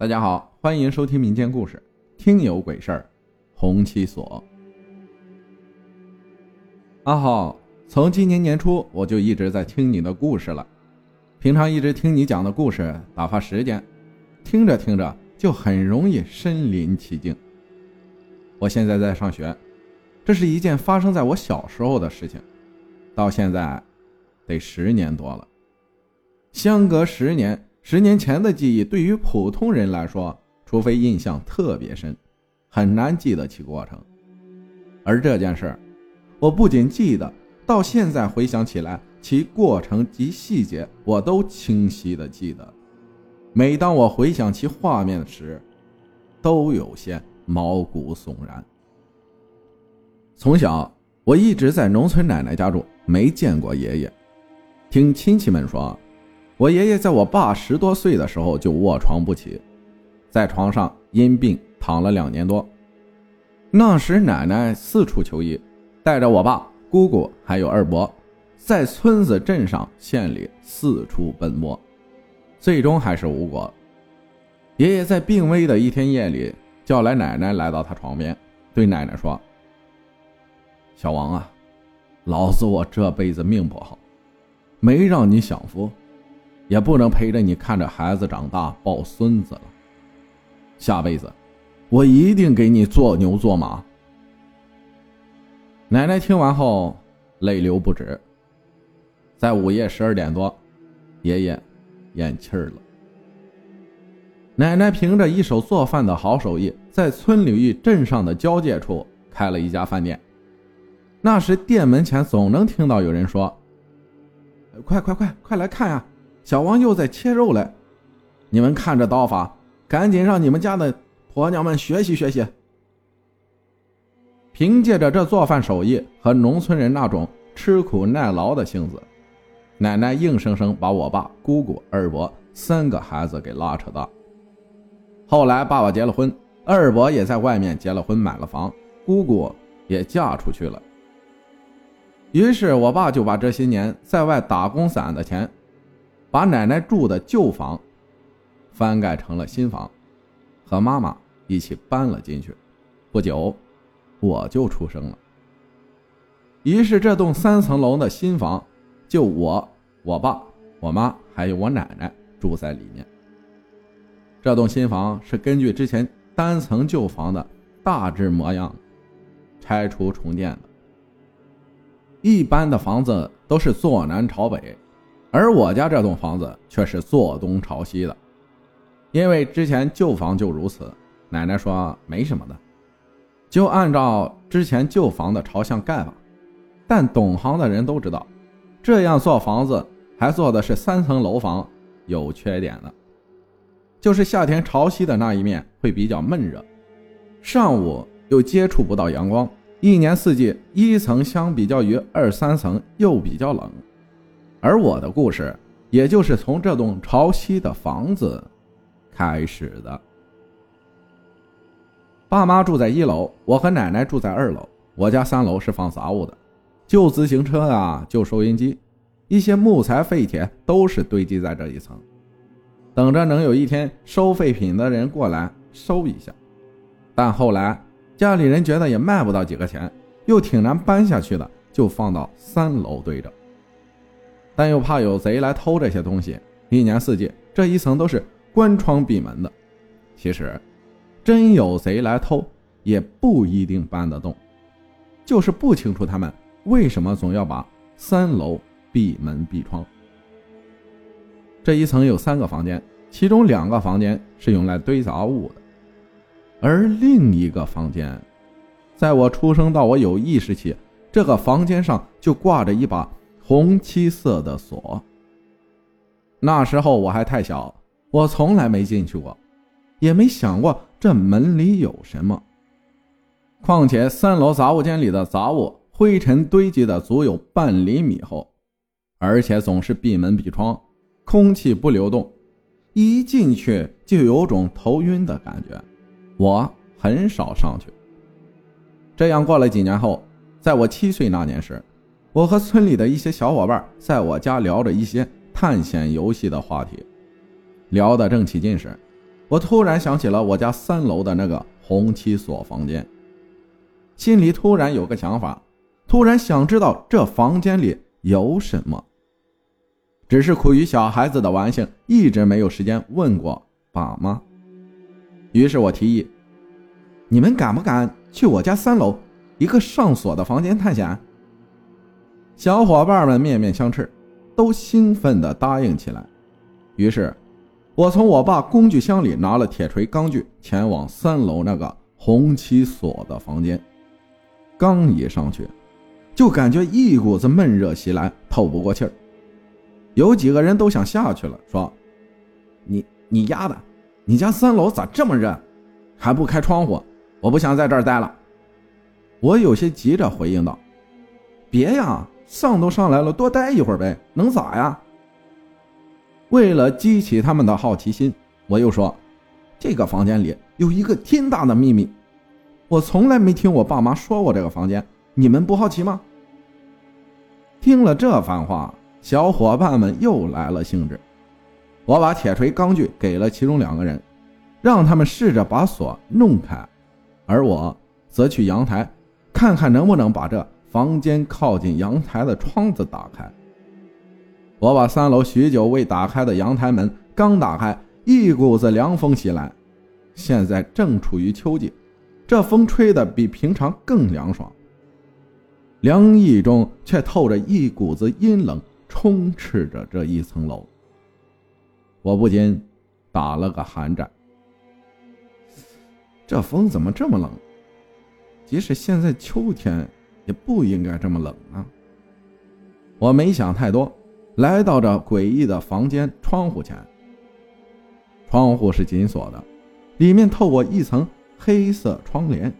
大家好，欢迎收听民间故事《听有鬼事儿》，红七所。阿浩，从今年年初我就一直在听你的故事了，平常一直听你讲的故事打发时间，听着听着就很容易身临其境。我现在在上学，这是一件发生在我小时候的事情，到现在得十年多了，相隔十年。十年前的记忆对于普通人来说，除非印象特别深，很难记得起过程。而这件事，我不仅记得，到现在回想起来，其过程及细节我都清晰的记得。每当我回想其画面时，都有些毛骨悚然。从小我一直在农村奶奶家住，没见过爷爷，听亲戚们说。我爷爷在我爸十多岁的时候就卧床不起，在床上因病躺了两年多。那时奶奶四处求医，带着我爸、姑姑还有二伯，在村子、镇上、县里四处奔波，最终还是无果。爷爷在病危的一天夜里，叫来奶奶来到他床边，对奶奶说：“小王啊，老子我这辈子命不好，没让你享福。”也不能陪着你看着孩子长大抱孙子了。下辈子，我一定给你做牛做马。奶奶听完后泪流不止。在午夜十二点多，爷爷咽气儿了。奶奶凭着一手做饭的好手艺，在村里与镇上的交界处开了一家饭店。那时店门前总能听到有人说：“快快快，快来看呀！”小王又在切肉了，你们看这刀法，赶紧让你们家的婆娘们学习学习。凭借着这做饭手艺和农村人那种吃苦耐劳的性子，奶奶硬生生把我爸、姑姑、二伯三个孩子给拉扯大。后来爸爸结了婚，二伯也在外面结了婚，买了房，姑姑也嫁出去了。于是我爸就把这些年在外打工攒的钱。把奶奶住的旧房翻盖成了新房，和妈妈一起搬了进去。不久，我就出生了。于是，这栋三层楼的新房，就我、我爸、我妈还有我奶奶住在里面。这栋新房是根据之前单层旧房的大致模样拆除重建的。一般的房子都是坐南朝北。而我家这栋房子却是坐东朝西的，因为之前旧房就如此。奶奶说没什么的，就按照之前旧房的朝向盖吧。但懂行的人都知道，这样做房子还做的是三层楼房，有缺点的，就是夏天朝西的那一面会比较闷热，上午又接触不到阳光，一年四季一层相比较于二三层又比较冷。而我的故事，也就是从这栋朝西的房子开始的。爸妈住在一楼，我和奶奶住在二楼。我家三楼是放杂物的，旧自行车啊，旧收音机，一些木材废铁都是堆积在这一层，等着能有一天收废品的人过来收一下。但后来家里人觉得也卖不到几个钱，又挺难搬下去的，就放到三楼堆着。但又怕有贼来偷这些东西，一年四季这一层都是关窗闭门的。其实，真有贼来偷，也不一定搬得动，就是不清楚他们为什么总要把三楼闭门闭窗。这一层有三个房间，其中两个房间是用来堆杂物的，而另一个房间，在我出生到我有意识起，这个房间上就挂着一把。红漆色的锁。那时候我还太小，我从来没进去过，也没想过这门里有什么。况且三楼杂物间里的杂物灰尘堆积的足有半厘米厚，而且总是闭门闭窗，空气不流动，一进去就有种头晕的感觉。我很少上去。这样过了几年后，在我七岁那年时。我和村里的一些小伙伴在我家聊着一些探险游戏的话题，聊得正起劲时，我突然想起了我家三楼的那个红漆锁房间，心里突然有个想法，突然想知道这房间里有什么。只是苦于小孩子的玩性，一直没有时间问过爸妈。于是我提议：“你们敢不敢去我家三楼一个上锁的房间探险？”小伙伴们面面相斥，都兴奋地答应起来。于是，我从我爸工具箱里拿了铁锤、钢锯，前往三楼那个红漆锁的房间。刚一上去，就感觉一股子闷热袭来，透不过气儿。有几个人都想下去了，说：“你你丫的，你家三楼咋这么热？还不开窗户？我不想在这儿待了。”我有些急着回应道：“别呀，上都上来了，多待一会儿呗，能咋呀？”为了激起他们的好奇心，我又说：“这个房间里有一个天大的秘密，我从来没听我爸妈说过这个房间，你们不好奇吗？”听了这番话。小伙伴们又来了兴致，我把铁锤、钢锯给了其中两个人，让他们试着把锁弄开，而我则去阳台看看能不能把这房间靠近阳台的窗子打开。我把三楼许久未打开的阳台门刚打开，一股子凉风袭来。现在正处于秋季，这风吹得比平常更凉爽，凉意中却透着一股子阴冷。充斥着这一层楼，我不禁打了个寒战。这风怎么这么冷？即使现在秋天，也不应该这么冷啊！我没想太多，来到这诡异的房间窗户前。窗户是紧锁的，里面透过一层黑色窗帘。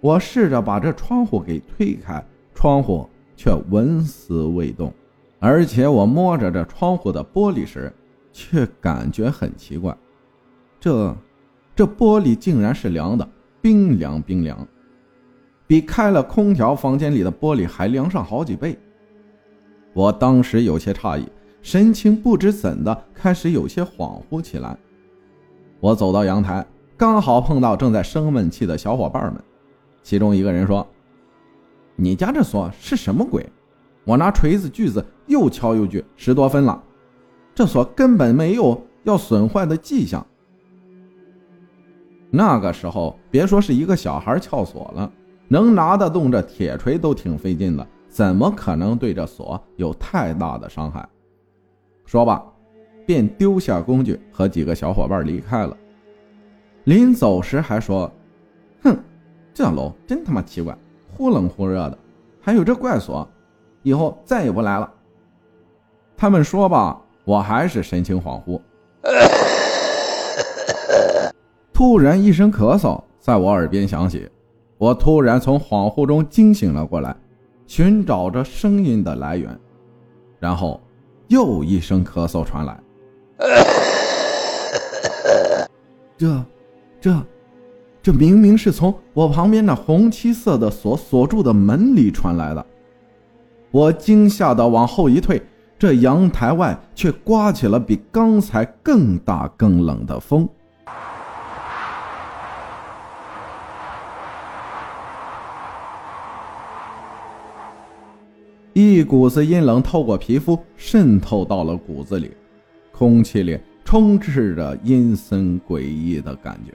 我试着把这窗户给推开，窗户却纹丝未动。而且我摸着这窗户的玻璃时，却感觉很奇怪，这，这玻璃竟然是凉的，冰凉冰凉，比开了空调房间里的玻璃还凉上好几倍。我当时有些诧异，神情不知怎的开始有些恍惚起来。我走到阳台，刚好碰到正在生闷气的小伙伴们，其中一个人说：“你家这锁是什么鬼？”我拿锤子锯子又敲又锯，十多分了，这锁根本没有要损坏的迹象。那个时候，别说是一个小孩撬锁了，能拿得动这铁锤都挺费劲的，怎么可能对这锁有太大的伤害？说罢，便丢下工具和几个小伙伴离开了。临走时还说：“哼，这楼真他妈奇怪，忽冷忽热的，还有这怪锁。”以后再也不来了。他们说罢，我还是神情恍惚。突然一声咳嗽在我耳边响起，我突然从恍惚中惊醒了过来，寻找着声音的来源。然后又一声咳嗽传来，这、这、这明明是从我旁边那红漆色的锁锁住的门里传来的。我惊吓的往后一退，这阳台外却刮起了比刚才更大更冷的风，一股子阴冷透过皮肤渗透到了骨子里，空气里充斥着阴森诡异的感觉。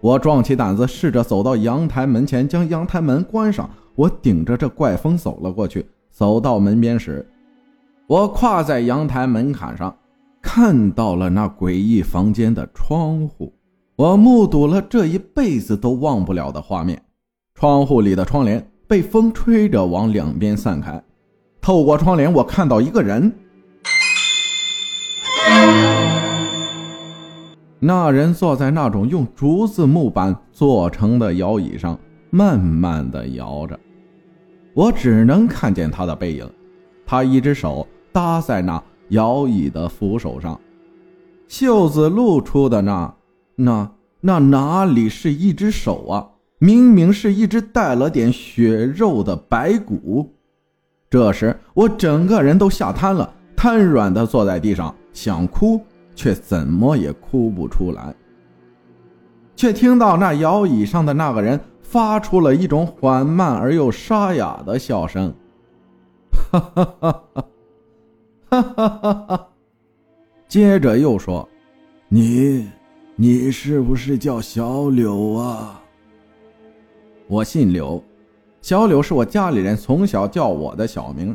我壮起胆子，试着走到阳台门前，将阳台门关上。我顶着这怪风走了过去，走到门边时，我跨在阳台门槛上，看到了那诡异房间的窗户。我目睹了这一辈子都忘不了的画面：窗户里的窗帘被风吹着往两边散开，透过窗帘，我看到一个人。那人坐在那种用竹子木板做成的摇椅上，慢慢的摇着。我只能看见他的背影，他一只手搭在那摇椅的扶手上，袖子露出的那、那、那哪里是一只手啊？明明是一只带了点血肉的白骨。这时我整个人都吓瘫了瘫软的坐在地上想哭却怎么也哭不出来。却听到那摇椅上的那个人发出了一种缓慢而又沙哑的笑声。哈哈哈哈哈哈哈哈哈接着又说你你是不是叫小柳啊？我姓柳，小柳是我家里人从小叫我的小名。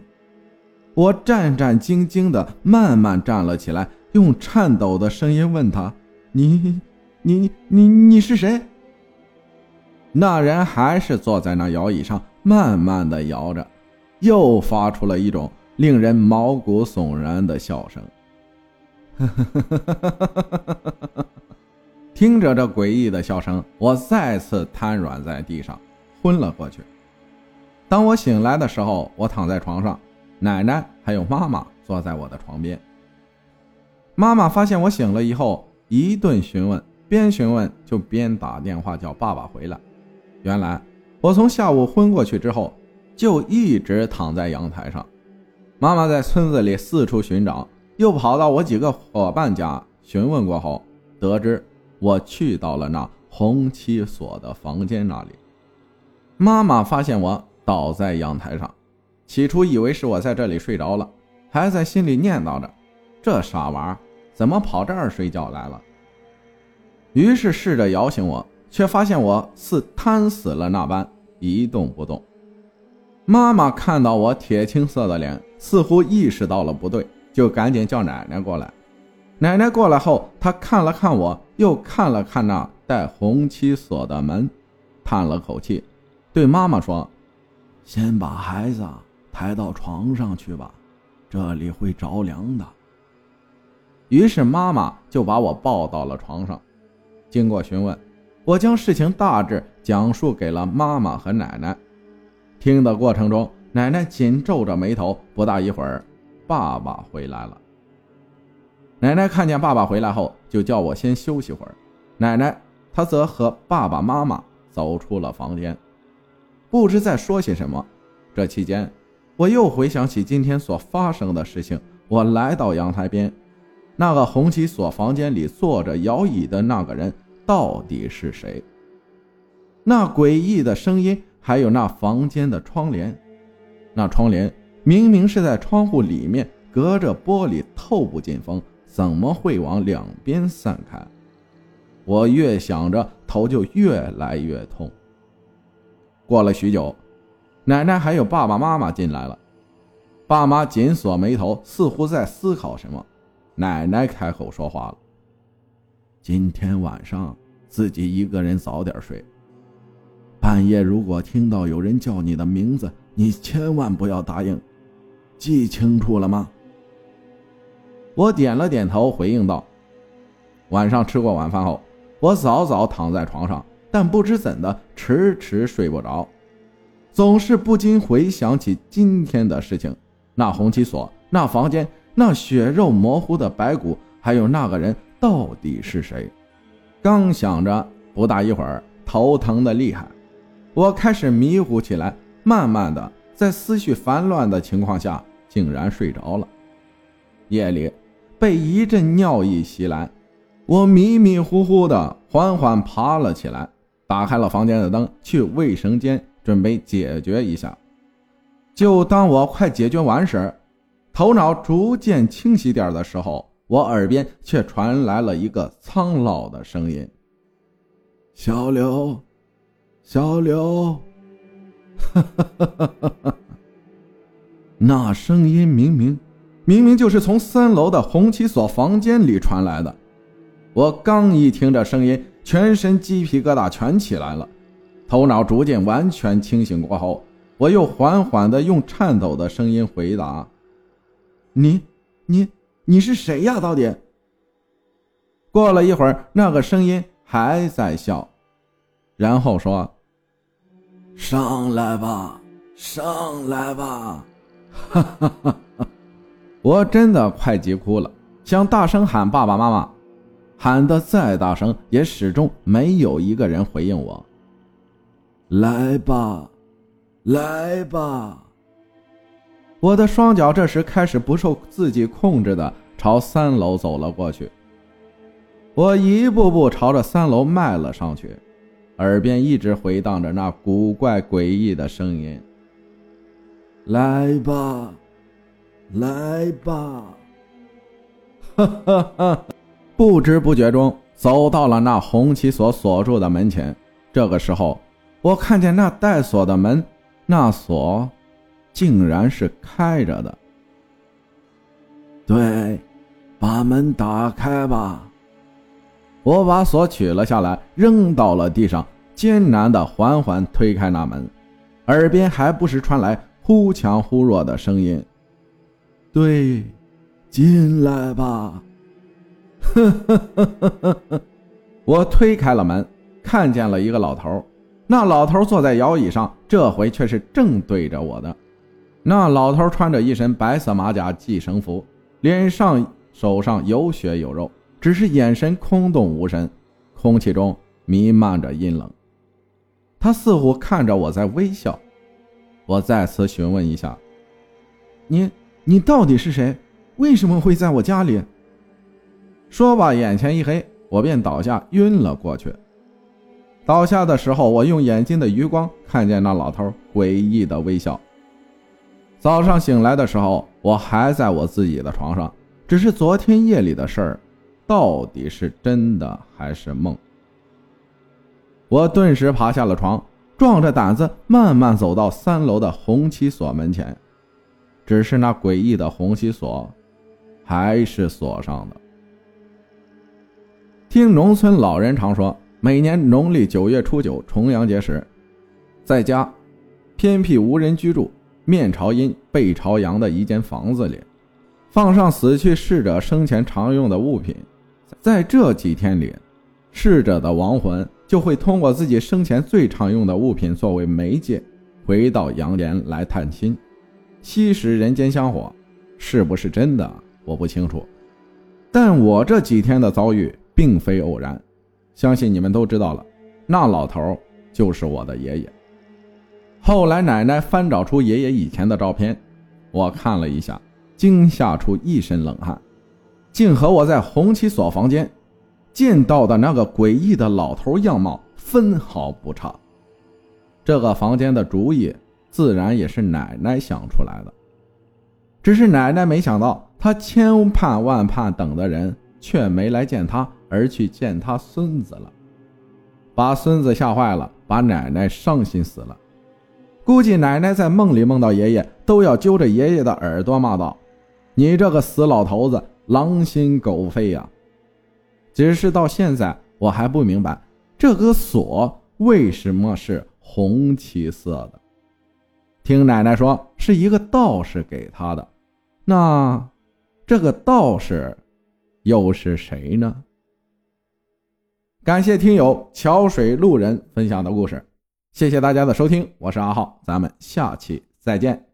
我战战兢兢的慢慢站了起来，用颤抖的声音问他：“你？”你你你是谁？那人还是坐在那摇椅上，慢慢的摇着，又发出了一种令人毛骨悚然的笑声。听着这诡异的笑声，我再次瘫软在地上，昏了过去。当我醒来的时候，我躺在床上，奶奶还有妈妈坐在我的床边。妈妈发现我醒了以后，一顿询问。边询问就边打电话叫爸爸回来。原来我从下午昏过去之后，就一直躺在阳台上。妈妈在村子里四处寻找，又跑到我几个伙伴家询问过后，得知我去到了那红漆锁的房间那里。妈妈发现我倒在阳台上，起初以为是我在这里睡着了，还在心里念叨着：“这傻娃怎么跑这儿睡觉来了？”于是试着摇醒我，却发现我似瘫死了那般一动不动。妈妈看到我铁青色的脸，似乎意识到了不对，就赶紧叫奶奶过来。奶奶过来后，她看了看我，又看了看那带红漆锁的门，叹了口气，对妈妈说：“先把孩子抬到床上去吧，这里会着凉的。”于是妈妈就把我抱到了床上。经过询问，我将事情大致讲述给了妈妈和奶奶。听的过程中，奶奶紧皱着眉头。不大一会儿，爸爸回来了。奶奶看见爸爸回来后，就叫我先休息会儿。奶奶她则和爸爸妈妈走出了房间，不知在说些什么。这期间，我又回想起今天所发生的事情。我来到阳台边，那个红旗所房间里坐着摇椅的那个人。到底是谁？那诡异的声音，还有那房间的窗帘，那窗帘明明是在窗户里面，隔着玻璃透不进风，怎么会往两边散开？我越想着，头就越来越痛。过了许久，奶奶还有爸爸妈妈进来了，爸妈紧锁眉头，似乎在思考什么。奶奶开口说话了。今天晚上自己一个人早点睡。半夜如果听到有人叫你的名字，你千万不要答应，记清楚了吗？我点了点头，回应道：“晚上吃过晚饭后，我早早躺在床上，但不知怎的，迟迟睡不着，总是不禁回想起今天的事情：那红旗锁，那房间，那血肉模糊的白骨，还有那个人。”到底是谁？刚想着，不大一会儿，头疼的厉害，我开始迷糊起来。慢慢的，在思绪烦乱的情况下，竟然睡着了。夜里，被一阵尿意袭来，我迷迷糊糊的，缓缓爬了起来，打开了房间的灯，去卫生间准备解决一下。就当我快解决完时，头脑逐渐清晰点的时候。我耳边却传来了一个苍老的声音：“小刘，小刘。”那声音明明明明就是从三楼的红旗所房间里传来的。我刚一听这声音，全身鸡皮疙瘩全起来了。头脑逐渐完全清醒过后，我又缓缓的用颤抖的声音回答：“你，你。”你是谁呀？到底？过了一会儿，那个声音还在笑，然后说：“上来吧，上来吧！”哈哈哈！我真的快急哭了，想大声喊爸爸妈妈，喊得再大声，也始终没有一个人回应我。来吧，来吧！我的双脚这时开始不受自己控制的朝三楼走了过去，我一步步朝着三楼迈了上去，耳边一直回荡着那古怪诡异的声音：“来吧，来吧！”哈哈哈！不知不觉中，走到了那红旗锁锁住的门前。这个时候，我看见那带锁的门，那锁竟然是开着的。对，把门打开吧。我把锁取了下来，扔到了地上，艰难地缓缓推开那门，耳边还不时传来忽强忽弱的声音：“对，进来吧。”呵呵呵呵呵呵，我推开了门，看见了一个老头。那老头坐在摇椅上，这回却是正对着我的。那老头穿着一身白色马甲系绳服，脸上、手上有血有肉。只是眼神空洞无神，空气中弥漫着阴冷。他似乎看着我在微笑。我再次询问一下：“你，你到底是谁？为什么会在我家里？”说罢，眼前一黑，我便倒下晕了过去。倒下的时候，我用眼睛的余光看见那老头诡异的微笑。早上醒来的时候，我还在我自己的床上，只是昨天夜里的事儿。到底是真的还是梦？我顿时爬下了床，壮着胆子慢慢走到三楼的红漆锁门前。只是那诡异的红漆锁还是锁上的。听农村老人常说，每年农历九月初九重阳节时，在家偏僻无人居住、面朝阴背朝阳的一间房子里，放上死去逝者生前常用的物品。在这几天里，逝者的亡魂就会通过自己生前最常用的物品作为媒介，回到阳间来探亲，吸食人间香火。是不是真的，我不清楚。但我这几天的遭遇并非偶然，相信你们都知道了。那老头就是我的爷爷。后来奶奶翻找出爷爷以前的照片，我看了一下，惊吓出一身冷汗。竟和我在红旗所房间见到的那个诡异的老头样貌分毫不差。这个房间的主意自然也是奶奶想出来的，只是奶奶没想到，她千盼万盼等的人却没来见她，而去见他孙子了，把孙子吓坏了，把奶奶伤心死了。估计奶奶在梦里梦到爷爷，都要揪着爷爷的耳朵骂道：“你这个死老头子！”狼心狗肺呀！只是到现在我还不明白，这个锁为什么是红漆色的。听奶奶说是一个道士给他的，那这个道士又是谁呢？感谢听友桥水路人分享的故事，谢谢大家的收听，我是阿浩，咱们下期再见。